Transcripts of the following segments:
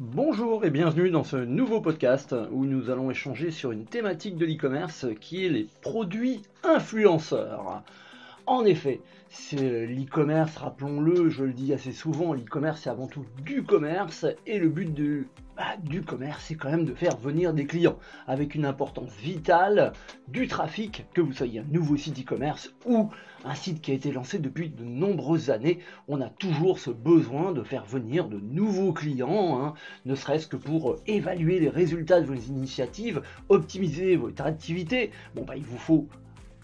Bonjour et bienvenue dans ce nouveau podcast où nous allons échanger sur une thématique de l'e-commerce qui est les produits influenceurs. En effet, c'est l'e-commerce, rappelons-le, je le dis assez souvent, l'e-commerce c'est avant tout du commerce et le but bah, du commerce c'est quand même de faire venir des clients avec une importance vitale du trafic, que vous soyez un nouveau site e-commerce ou un site qui a été lancé depuis de nombreuses années, on a toujours ce besoin de faire venir de nouveaux clients, hein, ne serait-ce que pour évaluer les résultats de vos initiatives, optimiser votre activité. Bon bah il vous faut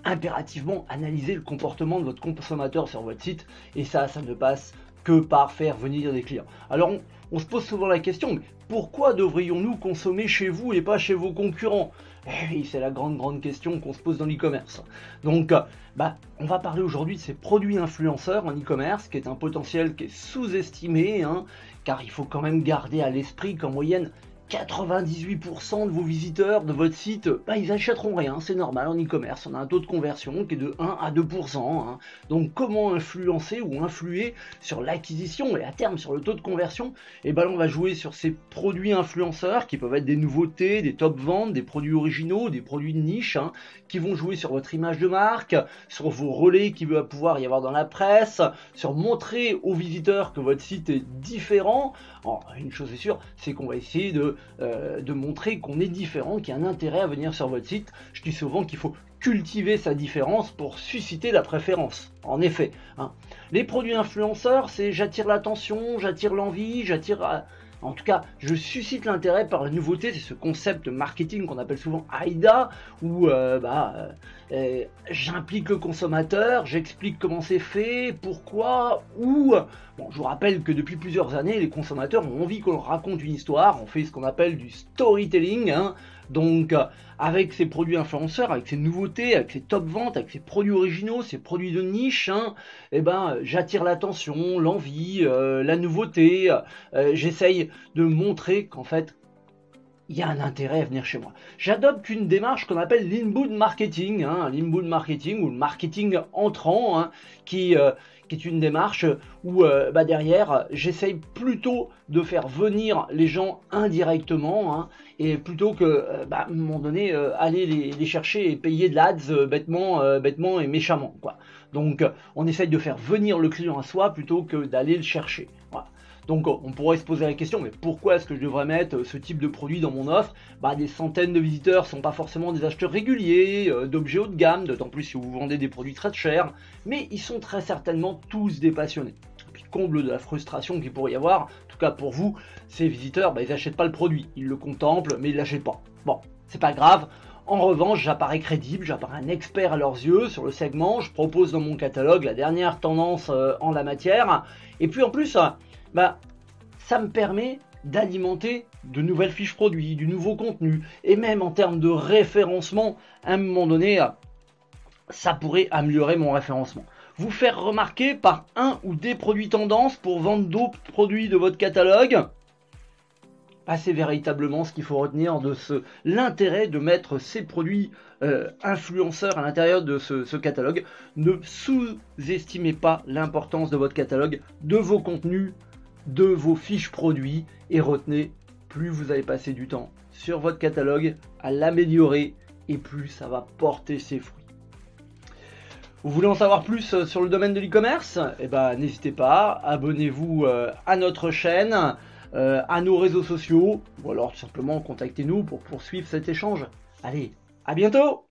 impérativement analyser le comportement de votre consommateur sur votre site et ça, ça ne passe que par faire venir des clients. Alors on, se pose souvent la question, mais pourquoi devrions-nous consommer chez vous et pas chez vos concurrents? Eh c'est la grande grande question qu'on se pose dans l'e-commerce. Donc, bah, on va parler aujourd'hui de ces produits influenceurs en e-commerce, qui est un potentiel qui est sous-estimé, hein, car il faut quand même garder à l'esprit qu'en moyenne, 98% de vos visiteurs de votre site, bah, ils achèteront rien, c'est normal en e-commerce. On a un taux de conversion qui est de 1 à 2%. Hein. Donc comment influencer ou influer sur l'acquisition et à terme sur le taux de conversion? Et eh ben on va jouer sur ces produits influenceurs qui peuvent être des nouveautés, des top ventes, des produits originaux, des produits de niche, hein, qui vont jouer sur votre image de marque, sur vos relais qui va pouvoir y avoir dans la presse, sur montrer aux visiteurs que votre site est différent. une chose est sûre, c'est qu'on va essayer de euh, de, montrer qu'on est différent, qu'il y a un intérêt à venir sur votre site. Je dis souvent qu'il faut cultiver sa différence pour susciter la préférence. En effet, hein. les produits influenceurs, c'est j'attire l'attention, j'attire l'envie, j'attire euh, en tout cas, je suscite l'intérêt par la nouveauté, c'est ce concept marketing qu'on appelle souvent AIDA, où euh, bah, euh, euh, j'implique le consommateur, j'explique comment c'est fait, pourquoi, où. Bon, je vous rappelle que depuis plusieurs années, les consommateurs ont envie qu'on leur raconte une histoire, on fait ce qu'on appelle du storytelling, hein. Donc, euh, avec ces produits influenceurs, avec ces nouveautés, avec ces top ventes, avec ces produits originaux, ces produits de niche, hein, eh ben, j'attire l'attention, l'envie, euh, la nouveauté. Euh, j'essaye de montrer qu'en fait, il y a un intérêt à venir chez moi. J'adopte une démarche qu'on appelle l'inbound marketing, hein, l'inbound marketing ou le marketing entrant, hein, qui, qui est une démarche où euh, bah, derrière, j'essaye plutôt de faire venir les gens indirectement, hein, et plutôt que, euh, bah, à un moment donné, euh, aller les, chercher et payer de l'ads bêtement, bêtement et méchamment. Donc, on essaye de faire venir le client à soi plutôt que d'aller le chercher. Donc on pourrait se poser la question, mais pourquoi est-ce que je devrais mettre ce type de produit dans mon offre? Bah, Des centaines de visiteurs sont pas forcément des acheteurs réguliers, euh, d'objets haut de gamme, d'autant plus si vous vendez des produits très chers, mais ils sont très certainement tous des passionnés. puis comble de la frustration qu'il pourrait y avoir, en tout cas pour vous, ces visiteurs, bah, ils n'achètent pas le produit, ils le contemplent, mais ils l'achètent pas. Bon, c'est pas grave, en revanche, j'apparais crédible, j'apparais un expert à leurs yeux sur le segment, je propose dans mon catalogue la dernière tendance euh, en la matière, et puis en plus, bah, ça me permet d'alimenter de nouvelles fiches produits, du nouveau contenu, et même en termes de référencement, à un moment donné, ça pourrait améliorer mon référencement. Vous faire remarquer par un ou des produits tendances pour vendre d'autres produits de votre catalogue, bah, c'est véritablement ce qu'il faut retenir de ce l'intérêt de mettre ces produits euh, influenceurs à l'intérieur de ce, catalogue. Ne sous-estimez pas l'importance de votre catalogue, de vos contenus, de vos fiches produits et retenez, plus vous allez passer du temps sur votre catalogue à l'améliorer et plus ça va porter ses fruits. Vous voulez en savoir plus euh, sur le domaine de l'e-commerce? Eh ben n'hésitez pas, abonnez-vous euh, à notre chaîne, euh, à nos réseaux sociaux, ou alors simplement contactez-nous pour poursuivre cet échange. Allez, à bientôt